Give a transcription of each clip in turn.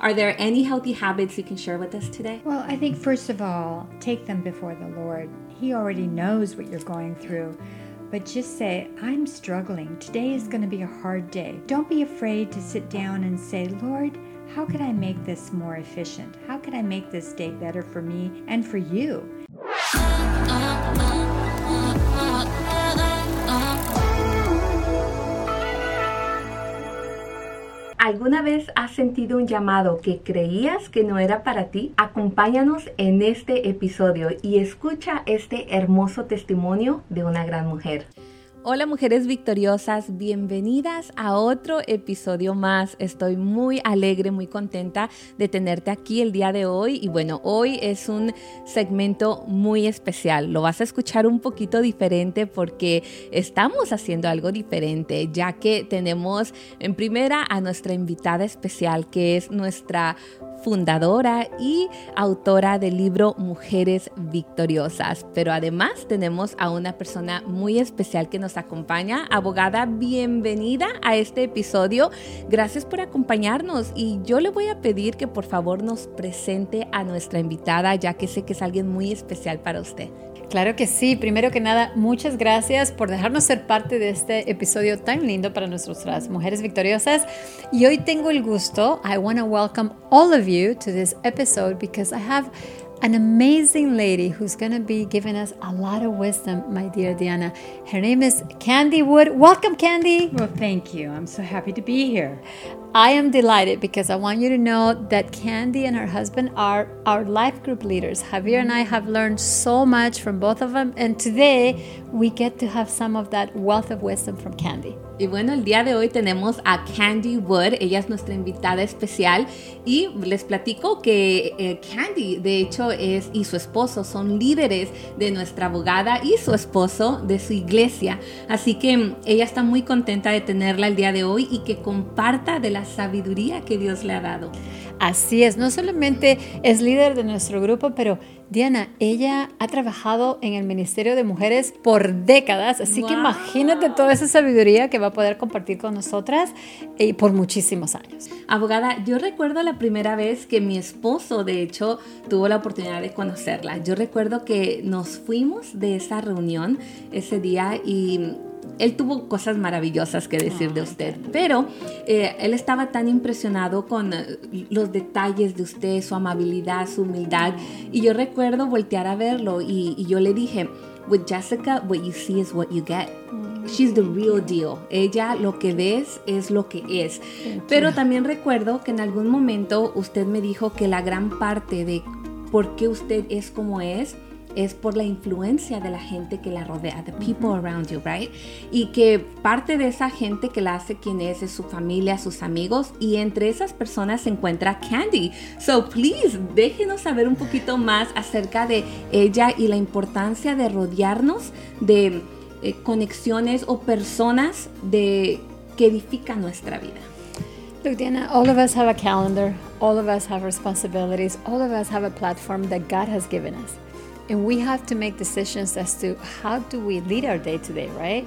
Are there any healthy habits you can share with us today? Well, I think first of all, take them before the Lord. He already knows what you're going through. But just say, I'm struggling. Today is going to be a hard day. Don't be afraid to sit down and say, Lord, how could I make this more efficient? How could I make this day better for me and for you? ¿Alguna vez has sentido un llamado que creías que no era para ti? Acompáñanos en este episodio y escucha este hermoso testimonio de una gran mujer. Hola mujeres victoriosas, bienvenidas a otro episodio más. Estoy muy alegre, muy contenta de tenerte aquí el día de hoy y bueno, hoy es un segmento muy especial. Lo vas a escuchar un poquito diferente porque estamos haciendo algo diferente, ya que tenemos en primera a nuestra invitada especial que es nuestra fundadora y autora del libro Mujeres Victoriosas. Pero además tenemos a una persona muy especial que nos acompaña. Abogada, bienvenida a este episodio. Gracias por acompañarnos y yo le voy a pedir que por favor nos presente a nuestra invitada, ya que sé que es alguien muy especial para usted. Claro que sí. Primero que nada, muchas gracias por dejarnos ser parte de este episodio tan lindo para nuestras mujeres victoriosas. Y hoy tengo el gusto, I want to welcome all of you to this episode because I have an amazing lady who's going to be giving us a lot of wisdom, my dear Diana. Her name is Candy Wood. Welcome, Candy. Well, thank you. I'm so happy to be here. I am delighted because I want you to know that Candy and her husband are our life group leaders. Javier and I have learned so much from both of them, and today we get to have some of that wealth of wisdom from Candy. Y bueno, el día de hoy tenemos a Candy Wood, ella es nuestra invitada especial y les platico que eh, Candy, de hecho, es y su esposo son líderes de nuestra abogada y su esposo de su iglesia. Así que mm, ella está muy contenta de tenerla el día de hoy y que comparta de la sabiduría que Dios le ha dado. Así es, no solamente es líder de nuestro grupo, pero Diana, ella ha trabajado en el Ministerio de Mujeres por décadas, así que imagínate toda esa sabiduría que va a poder compartir con nosotras y por muchísimos años. Abogada, yo recuerdo la primera vez que mi esposo, de hecho, tuvo la oportunidad de conocerla. Yo recuerdo que nos fuimos de esa reunión ese día y él tuvo cosas maravillosas que decir de usted, pero eh, él estaba tan impresionado con eh, los detalles de usted, su amabilidad, su humildad. Y yo recuerdo voltear a verlo y, y yo le dije, with Jessica, what you see is what you get. She's the real deal. Ella lo que ves es lo que es. Pero también recuerdo que en algún momento usted me dijo que la gran parte de por qué usted es como es es por la influencia de la gente que la rodea, the people around you, right? Y que parte de esa gente que la hace quien es es su familia, sus amigos, y entre esas personas se encuentra Candy. So please, déjenos saber un poquito más acerca de ella y la importancia de rodearnos de eh, conexiones o personas de que edifican nuestra vida. Look, Diana, all of us have a calendar, all of us have responsibilities, all of us have a platform that God has given us. And we have to make decisions as to how do we lead our day to day, right?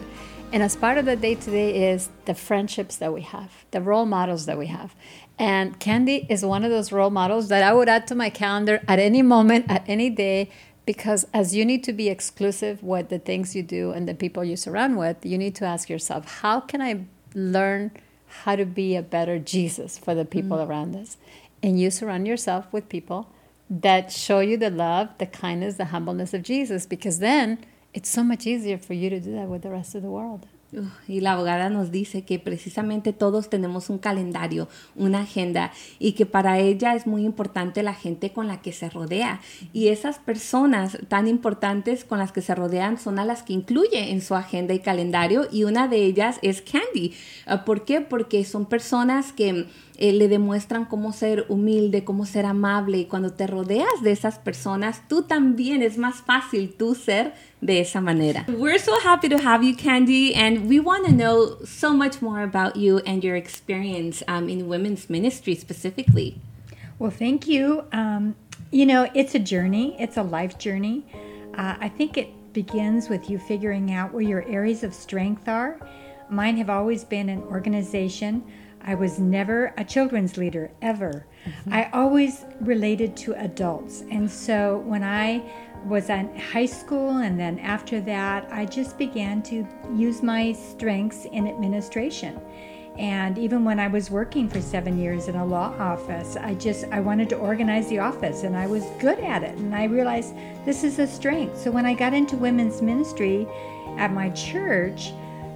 And as part of the day to day is the friendships that we have, the role models that we have. And Candy is one of those role models that I would add to my calendar at any moment, at any day, because as you need to be exclusive with the things you do and the people you surround with, you need to ask yourself, how can I learn how to be a better Jesus for the people mm. around us? And you surround yourself with people that show you the love, the kindness, the humbleness of Jesus, because then it's so much easier for you to do that with the rest of the world. Y la abogada nos dice que precisamente todos tenemos un calendario, una agenda y que para ella es muy importante la gente con la que se rodea. Y esas personas tan importantes con las que se rodean son a las que incluye en su agenda y calendario y una de ellas es Candy. Ah, ¿Por qué? Porque son personas que eh, le demuestran cómo ser humilde, cómo ser amable y cuando te rodeas de esas personas, tú también es más fácil tú ser de esa manera. We're so happy to have you, Candy, and we want to know so much more about you and your experience um, in women's ministry specifically. Well, thank you. Um, you know, it's a journey, it's a life journey. Uh, I think it begins with you figuring out where your areas of strength are. Mine have always been in organization I was never a children's leader, ever. I always related to adults. And so when I was in high school and then after that, I just began to use my strengths in administration. And even when I was working for seven years in a law office, I just I wanted to organize the office and I was good at it. And I realized this is a strength. So when I got into women's ministry at my church,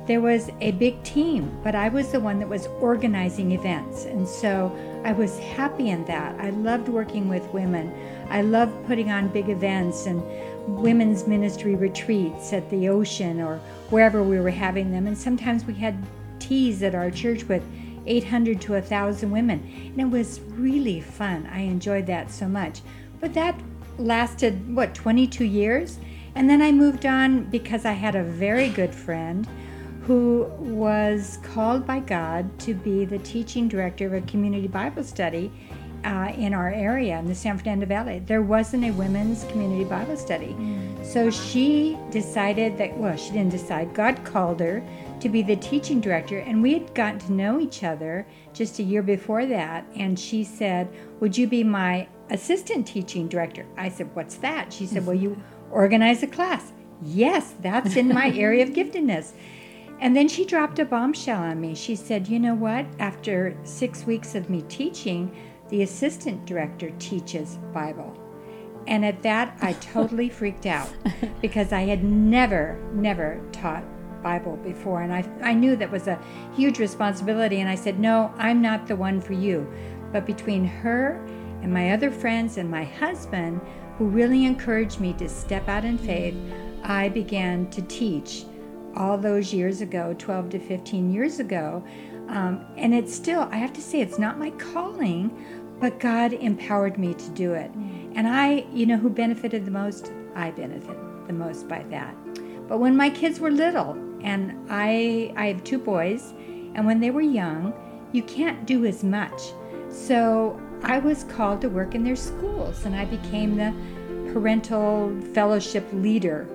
there was a big team, but I was the one that was organizing events. And so I was happy in that. I loved working with women. I loved putting on big events and women's ministry retreats at the ocean or wherever we were having them. And sometimes we had teas at our church with 800 to 1,000 women. And it was really fun. I enjoyed that so much. But that lasted, what, 22 years? And then I moved on because I had a very good friend who was called by God to be the teaching director of a community Bible study uh, in our area in the San Fernando Valley. There wasn't a women's community Bible study. So she decided that, well, she didn't decide, God called her to be the teaching director. And we had gotten to know each other just a year before that. And she said, Would you be my assistant teaching director? I said, What's that? She said, Well, you organize a class. Yes, that's in my area of giftedness. And then she dropped a bombshell on me. She said, You know what? After six weeks of me teaching, the assistant director teaches Bible. And at that, I totally freaked out because I had never, never taught Bible before. And I, I knew that was a huge responsibility. And I said, No, I'm not the one for you. But between her and my other friends and my husband, who really encouraged me to step out in faith, I began to teach all those years ago, 12 to 15 years ago. Um, and it's still, I have to say, it's not my calling, but God empowered me to do it. And I, you know, who benefited the most? I benefited the most by that. But when my kids were little, and I, I have two boys, and when they were young, you can't do as much. So I was called to work in their schools, and I became the parental fellowship leader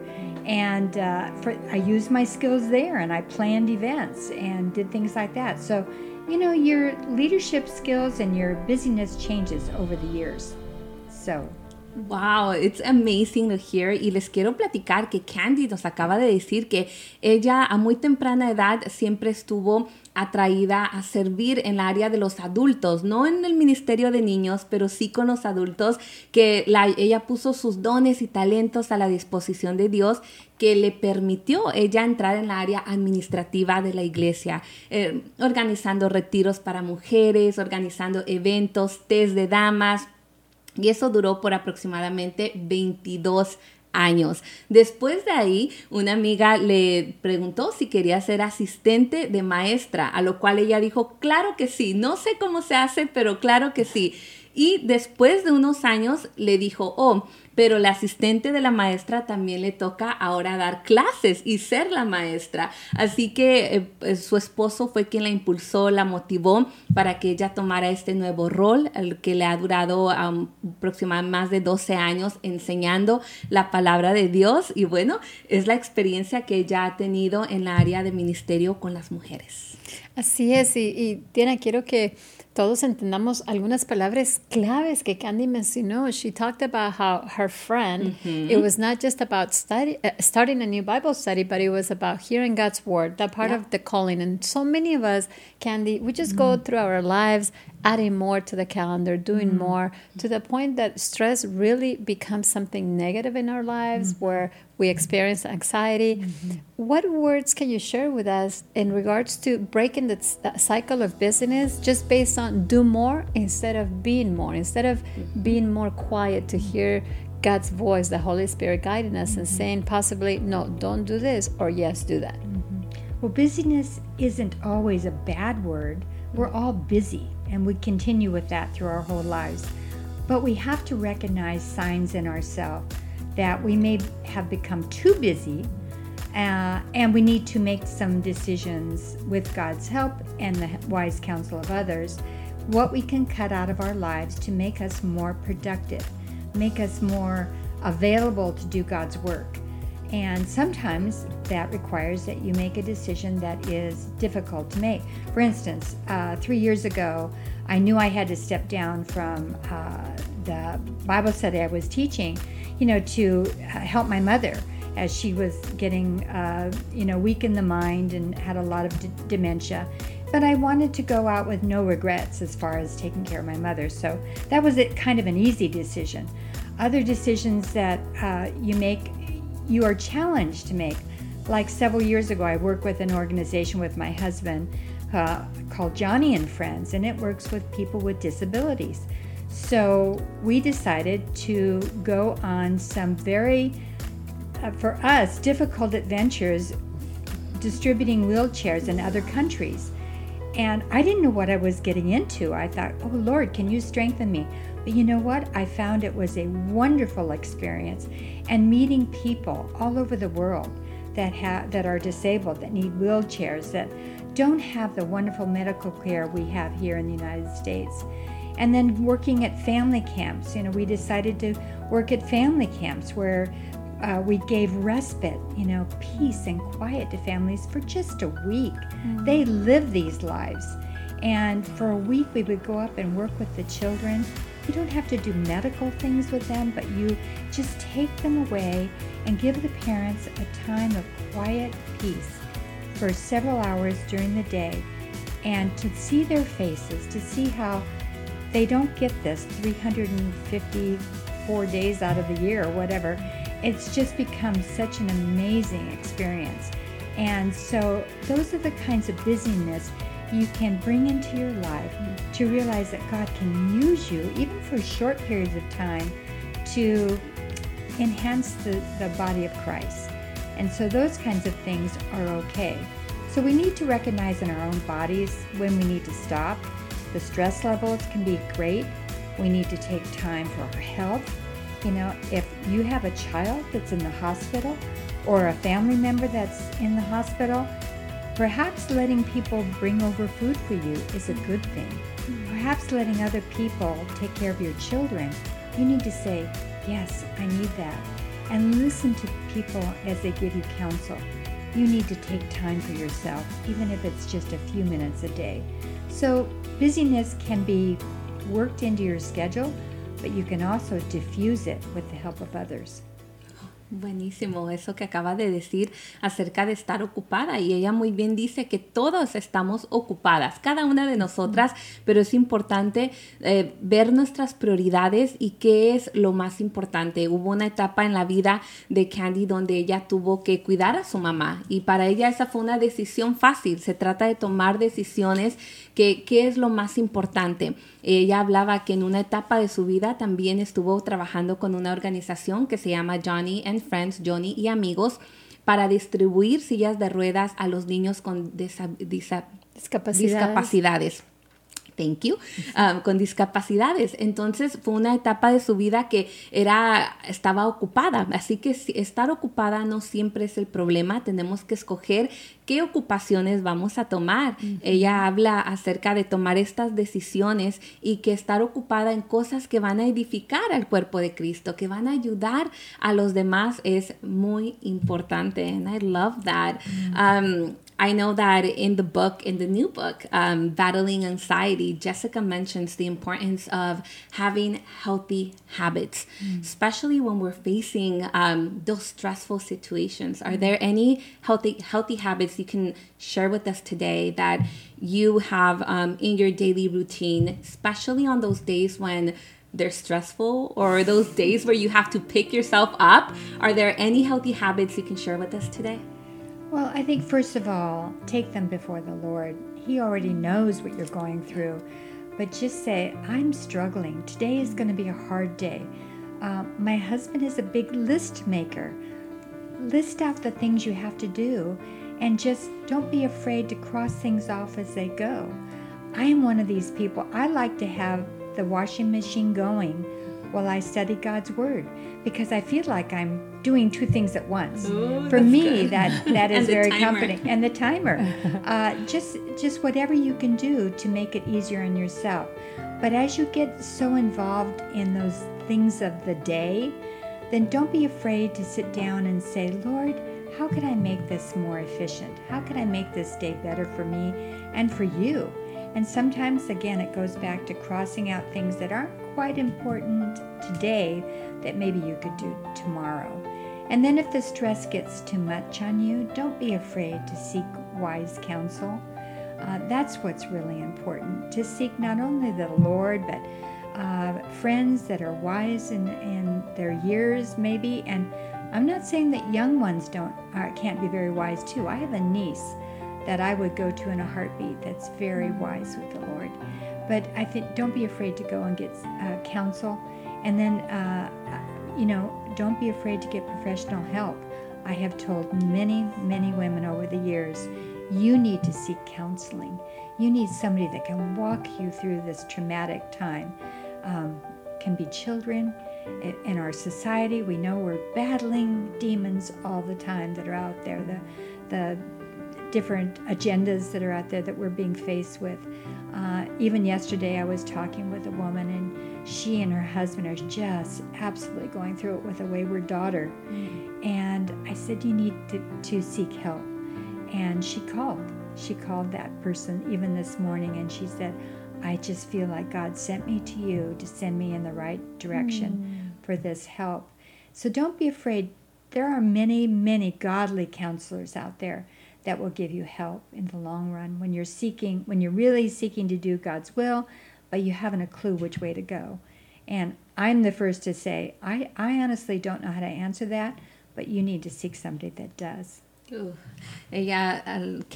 and uh, for, I used my skills there, and I planned events and did things like that. So, you know, your leadership skills and your busyness changes over the years. So. Wow, it's amazing to hear. Y les quiero platicar que Candy nos acaba de decir que ella a muy temprana edad siempre estuvo atraída a servir en el área de los adultos, no en el ministerio de niños, pero sí con los adultos, que la, ella puso sus dones y talentos a la disposición de Dios que le permitió ella entrar en la área administrativa de la iglesia, eh, organizando retiros para mujeres, organizando eventos, test de damas, y eso duró por aproximadamente 22 años. Después de ahí, una amiga le preguntó si quería ser asistente de maestra, a lo cual ella dijo, claro que sí, no sé cómo se hace, pero claro que sí. Y después de unos años le dijo, oh, pero la asistente de la maestra también le toca ahora dar clases y ser la maestra. Así que eh, pues, su esposo fue quien la impulsó, la motivó para que ella tomara este nuevo rol, el que le ha durado aproximadamente más de 12 años enseñando la palabra de Dios y bueno, es la experiencia que ella ha tenido en la área de ministerio con las mujeres. Así es, y, y quiero que todos entendamos algunas palabras claves que Candy mencionó. She talked about how her friend, Mm-hmm. it was not just about study, uh, starting a new Bible study, but it was about hearing God's word, that part Yeah. of the calling. And so many of us, Candy, we just go through our lives adding more to the calendar, doing mm-hmm. more, to the point that stress really becomes something negative in our lives mm-hmm. where we experience anxiety. Mm-hmm. What words can you share with us in regards to breaking the cycle of busyness just based on do more instead of being more, instead of being more quiet to hear God's voice, the Holy Spirit guiding us and saying possibly, no, don't do this, or yes, do that? Well, busyness isn't always a bad word. We're all busy, and we continue with that through our whole lives. But we have to recognize signs in ourselves that we may have become too busy, uh, and we need to make some decisions with God's help and the wise counsel of others what we can cut out of our lives to make us more productive, make us more available to do God's work. And sometimes that requires that you make a decision that is difficult to make. For instance, uh, three years ago, I knew I had to step down from uh, the Bible study I was teaching, you know, to uh, help my mother as she was getting, uh, you know, weak in the mind and had a lot of d- dementia. But I wanted to go out with no regrets as far as taking care of my mother. So that was kind of an easy decision. Other decisions that uh, you make, you are challenged to make. Like several years ago, I worked with an organization with my husband uh, called Joni and Friends, and it works with people with disabilities. So we decided to go on some very, uh, for us, difficult adventures distributing wheelchairs in other countries. And I didn't know what I was getting into. I thought, oh Lord, can you strengthen me? But you know what? I found it was a wonderful experience and meeting people all over the world that have that are disabled, that need wheelchairs, that don't have the wonderful medical care we have here in the United States. And then working at family camps, you know, we decided to work at family camps where uh, we gave respite, you know, peace and quiet to families for just a week. Mm-hmm. They live these lives. And for a week, we would go up and work with the children. You don't have to do medical things with them, but you just take them away and give the parents a time of quiet peace for several hours during the day and to see their faces, to see how they don't get this 354 days out of the year or whatever. It's just become such an amazing experience. And so, those are the kinds of busyness you can bring into your life to realize that God can use you, even for short periods of time, to enhance the, the body of Christ. And so those kinds of things are okay. So we need to recognize in our own bodies when we need to stop. The stress levels can be great. We need to take time for our health. You know, if you have a child that's in the hospital or a family member that's in the hospital, perhaps letting people bring over food for you is a good thing. Perhaps letting other people take care of your children. You need to say, Yes, I need that and listen to people as they give you counsel. You need to take time for yourself, even if it's just a few minutes a day. So, busyness can be worked into your schedule, but you can also diffuse it with the help of others. Buenísimo eso que acaba de decir acerca de estar ocupada y ella muy bien dice que todos estamos ocupadas, cada una de nosotras, pero es importante eh, ver nuestras prioridades y qué es lo más importante. Hubo una etapa en la vida de Candy donde ella tuvo que cuidar a su mamá y para ella esa fue una decisión fácil. Se trata de tomar decisiones que qué es lo más importante. Ella hablaba que en una etapa de su vida también estuvo trabajando con una organización que se llama Johnny and Friends, Johnny y amigos, para distribuir sillas de ruedas a los niños con discapacidades thank you, um, con discapacidades. Entonces fue una etapa de su vida que era, estaba ocupada. Así que estar ocupada no siempre es el problema. Tenemos que escoger qué ocupaciones vamos a tomar. Ella habla acerca de tomar estas decisiones y que estar ocupada en cosas que van a edificar al cuerpo de Cristo, que van a ayudar a los demás es muy importante. And I love that. Um, I know that in the book, in the new book, um, Battling Anxiety, Jessica mentions the importance of having healthy habits, mm. especially when we're facing um, those stressful situations. Are there any healthy healthy habits you can share with us today that you have um, in your daily routine, especially on those days when they're stressful or those days where you have to pick yourself up? Are there any healthy habits you can share with us today? Well, I think first of all, take them before the Lord. He already knows what you're going through. But just say, I'm struggling. Today is going to be a hard day. Uh, my husband is a big list maker. List out the things you have to do and just don't be afraid to cross things off as they go. I am one of these people. I like to have the washing machine going while I study God's Word because I feel like I'm doing two things at once. Ooh, For me, good. that that is very timer. comforting, and the timer. uh, just just whatever you can do to make it easier on yourself. But as you get so involved in those things of the day, then don't be afraid to sit down and say, Lord, how could I make this more efficient? How could I make this day better for me and for you? And sometimes, again, it goes back to crossing out things that aren't quite important today that maybe you could do tomorrow. And then, if the stress gets too much on you, don't be afraid to seek wise counsel. Uh, that's what's really important to seek not only the Lord, but uh, friends that are wise in, in their years, maybe. And I'm not saying that young ones don't uh, can't be very wise too. I have a niece that I would go to in a heartbeat that's very wise with the Lord. But I think don't be afraid to go and get uh, counsel, and then uh, you know don't be afraid to get professional help. I have told many many women over the years, you need to seek counseling. You need somebody that can walk you through this traumatic time. Um, can be children. In our society, we know we're battling demons all the time that are out there. The the different agendas that are out there that we're being faced with. Uh, even yesterday, I was talking with a woman, and she and her husband are just absolutely going through it with a wayward daughter. Mm. And I said, You need to, to seek help. And she called. She called that person even this morning, and she said, I just feel like God sent me to you to send me in the right direction mm. for this help. So don't be afraid. There are many, many godly counselors out there that will give you help in the long run when you're seeking, when you're really seeking to do God's will, but you haven't a clue which way to go. And I'm the first to say, I, I honestly don't know how to answer that, but you need to seek somebody that does. Ella,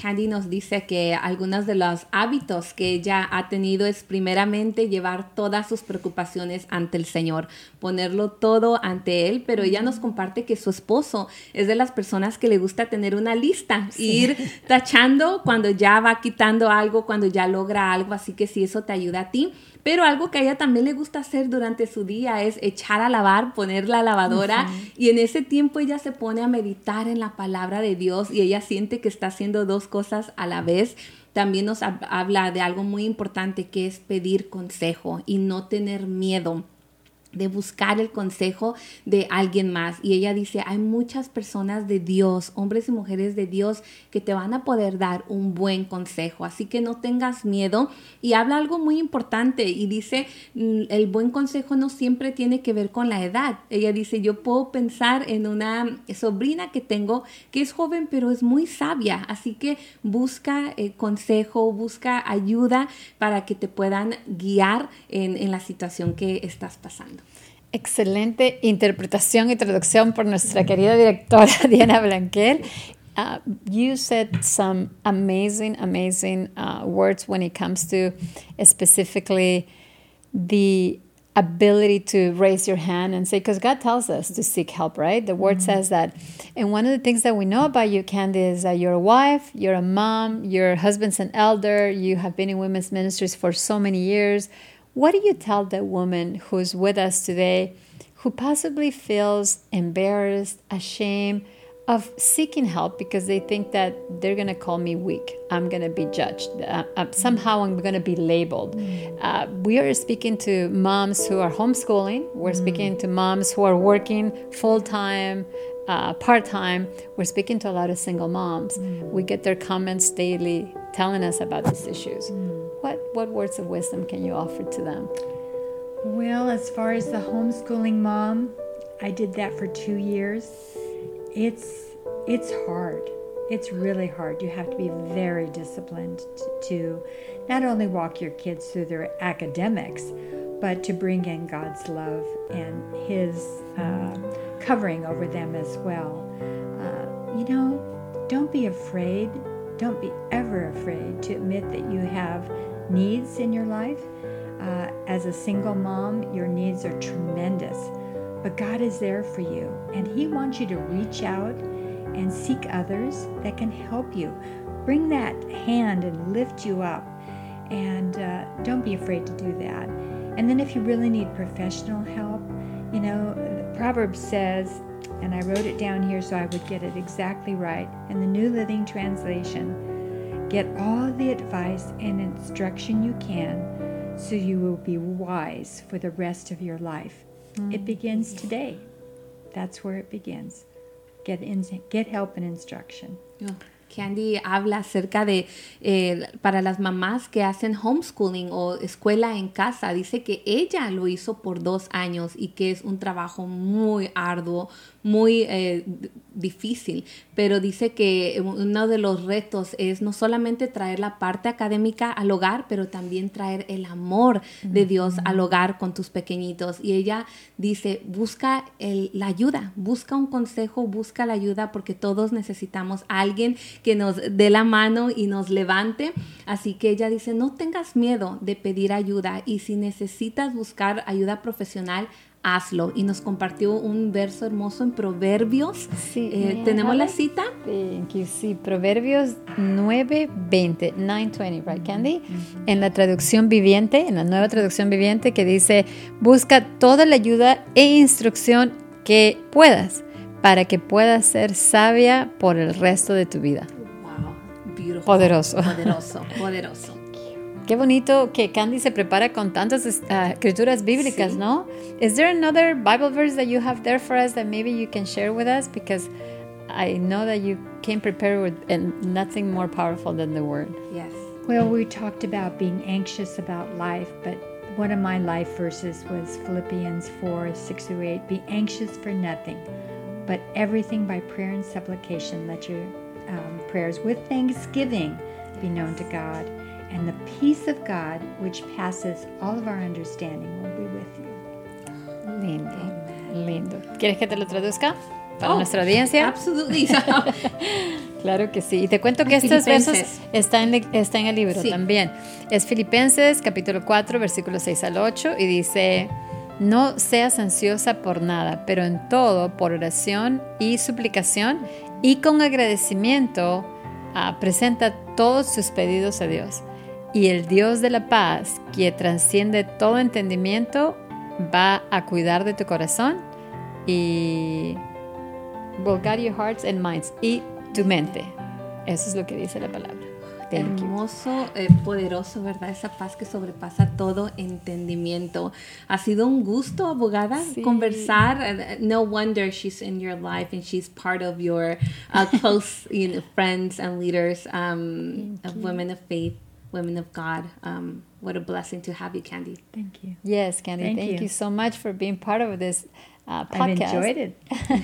Candy nos dice que algunos de los hábitos que ella ha tenido es primeramente llevar todas sus preocupaciones ante el Señor, ponerlo todo ante Él, pero ella nos comparte que su esposo es de las personas que le gusta tener una lista, ir tachando cuando ya va quitando algo, cuando ya logra algo, así que si eso te ayuda a ti, pero algo que a ella también le gusta hacer durante su día es echar a lavar, poner la lavadora y en ese tiempo ella se pone a meditar en la palabra de Dios y ella siente que está haciendo dos cosas a la vez también nos habla de algo muy importante que es pedir consejo y no tener miedo de buscar el consejo de alguien más. Y ella dice, hay muchas personas de Dios, hombres y mujeres de Dios, que te van a poder dar un buen consejo. Así que no tengas miedo. Y habla algo muy importante y dice, mm, el buen consejo no siempre tiene que ver con la edad. Ella dice, yo puedo pensar en una sobrina que tengo que es joven, pero es muy sabia. Así que busca eh, consejo, busca ayuda para que te puedan guiar en, en la situación que estás pasando. Excelente interpretación y traducción por nuestra querida directora Diana Blanquel. Uh, you said some amazing, amazing uh, words when it comes to specifically the ability to raise your hand and say, because God tells us to seek help, right? The word mm-hmm. says that. And one of the things that we know about you, Candy, is that you're a wife, you're a mom, your husband's an elder, you have been in women's ministries for so many years. What do you tell the woman who's with us today who possibly feels embarrassed, ashamed of seeking help because they think that they're going to call me weak? I'm going to be judged. Uh, uh, somehow I'm going to be labeled. Uh, we are speaking to moms who are homeschooling, we're mm. speaking to moms who are working full time. Uh, part time, we're speaking to a lot of single moms. Mm. We get their comments daily telling us about these issues. Mm. What, what words of wisdom can you offer to them? Well, as far as the homeschooling mom, I did that for two years. It's it's hard. It's really hard. You have to be very disciplined to not only walk your kids through their academics, but to bring in God's love and His uh, covering over them as well. Uh, you know, don't be afraid. Don't be ever afraid to admit that you have needs in your life. Uh, as a single mom, your needs are tremendous, but God is there for you, and He wants you to reach out and seek others that can help you. Bring that hand and lift you up, and uh, don't be afraid to do that. And then, if you really need professional help, you know, Proverbs says, and I wrote it down here so I would get it exactly right in the New Living Translation Get all the advice and instruction you can so you will be wise for the rest of your life. Mm. It begins today. That's where it begins. Get, in, get help and instruction. Oh, Candy habla acerca de eh, para las mamás que hacen homeschooling o escuela en casa. Dice que ella lo hizo por dos años y que es un trabajo muy arduo, muy eh, difícil, pero dice que uno de los retos es no solamente traer la parte académica al hogar, pero también traer el amor de Dios al hogar con tus pequeñitos. Y ella dice, busca el- la ayuda, busca un consejo, busca la ayuda, porque todos necesitamos a alguien que nos dé la mano y nos levante. Así que ella dice, no tengas miedo de pedir ayuda y si necesitas buscar ayuda profesional, hazlo. Y nos compartió un verso hermoso en Proverbios. Sí, Eh, ¿Tenemos la it? cita? Thank you. Sí, Proverbios 9:20, 9:20, right, Candy? En la traducción viviente, en la nueva traducción viviente, que dice: Busca toda la ayuda e instrucción que puedas para que puedas ser sabia por el resto de tu vida. Wow, beautiful. Poderoso. Poderoso, poderoso. Qué bonito que Candy se prepara con tantas uh, escrituras bíblicas, Sí. ¿no? Is there another Bible verse that you have there for us that maybe you can share with us? Because I know that you came prepared with and nothing more powerful than the word. Yes. Well, we talked about being anxious about life, but one of my life verses was Philippians 4 6 through 8. Be anxious for nothing, but everything by prayer and supplication. Let your um, prayers with thanksgiving be known to God, and the peace of God, which passes all of our understanding, will be with you. Lindo, lindo. ¿Quieres que te lo traduzca para Oh, nuestra audiencia? Absolutely. Claro que sí. Y te cuento que estos versos están en, está en el libro Sí. también. Es Filipenses capítulo 4, versículos 6 al 8 y dice, no seas ansiosa por nada, pero en todo, por oración y suplicación y con agradecimiento, ah, presenta todos tus pedidos a Dios. Y el Dios de la paz, que transciende todo entendimiento, va a cuidar de tu corazón y will guard your hearts and minds y tu mente. Eso es lo que dice la palabra. Thank. Hermoso, eh, poderoso, ¿verdad? Esa paz que sobrepasa todo entendimiento. Ha sido un gusto, abogada, Sí. conversar. Uh, No wonder she's in your life and she's part of your uh, close you know, friends and leaders um, of women of faith, women of God. Um, what a blessing to have you, Candy. Thank you. Yes, Candy, thank, Thank you. you. so much for being part of this uh, podcast. I've enjoyed it.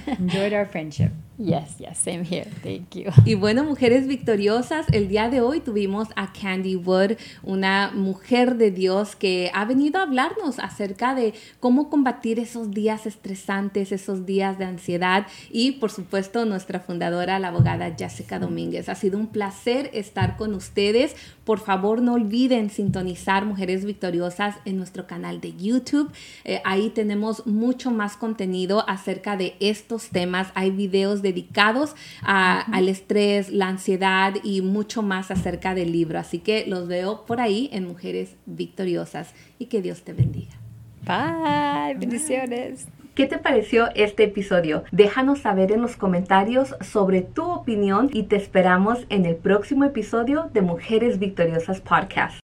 enjoyed our friendship. Yes, yes, same here. Thank you. Y bueno, mujeres victoriosas, el día de hoy tuvimos a Candy Wood, una mujer de Dios que ha venido a hablarnos acerca de cómo combatir esos días estresantes, esos días de ansiedad y por supuesto nuestra fundadora, la abogada Jessica Domínguez. Ha sido un placer estar con ustedes. Por favor, no olviden sintonizar Mujeres Victoriosas en nuestro canal de YouTube. Eh, ahí tenemos mucho más contenido acerca de estos temas. Hay videos dedicados a- al estrés, la ansiedad y mucho más acerca del libro. Así que los veo por ahí en Mujeres Victoriosas y que Dios te bendiga. Bye. Bendiciones. ¿Qué te pareció este episodio? Déjanos saber en los comentarios sobre tu opinión y te esperamos en el próximo episodio de Mujeres Victoriosas Podcast.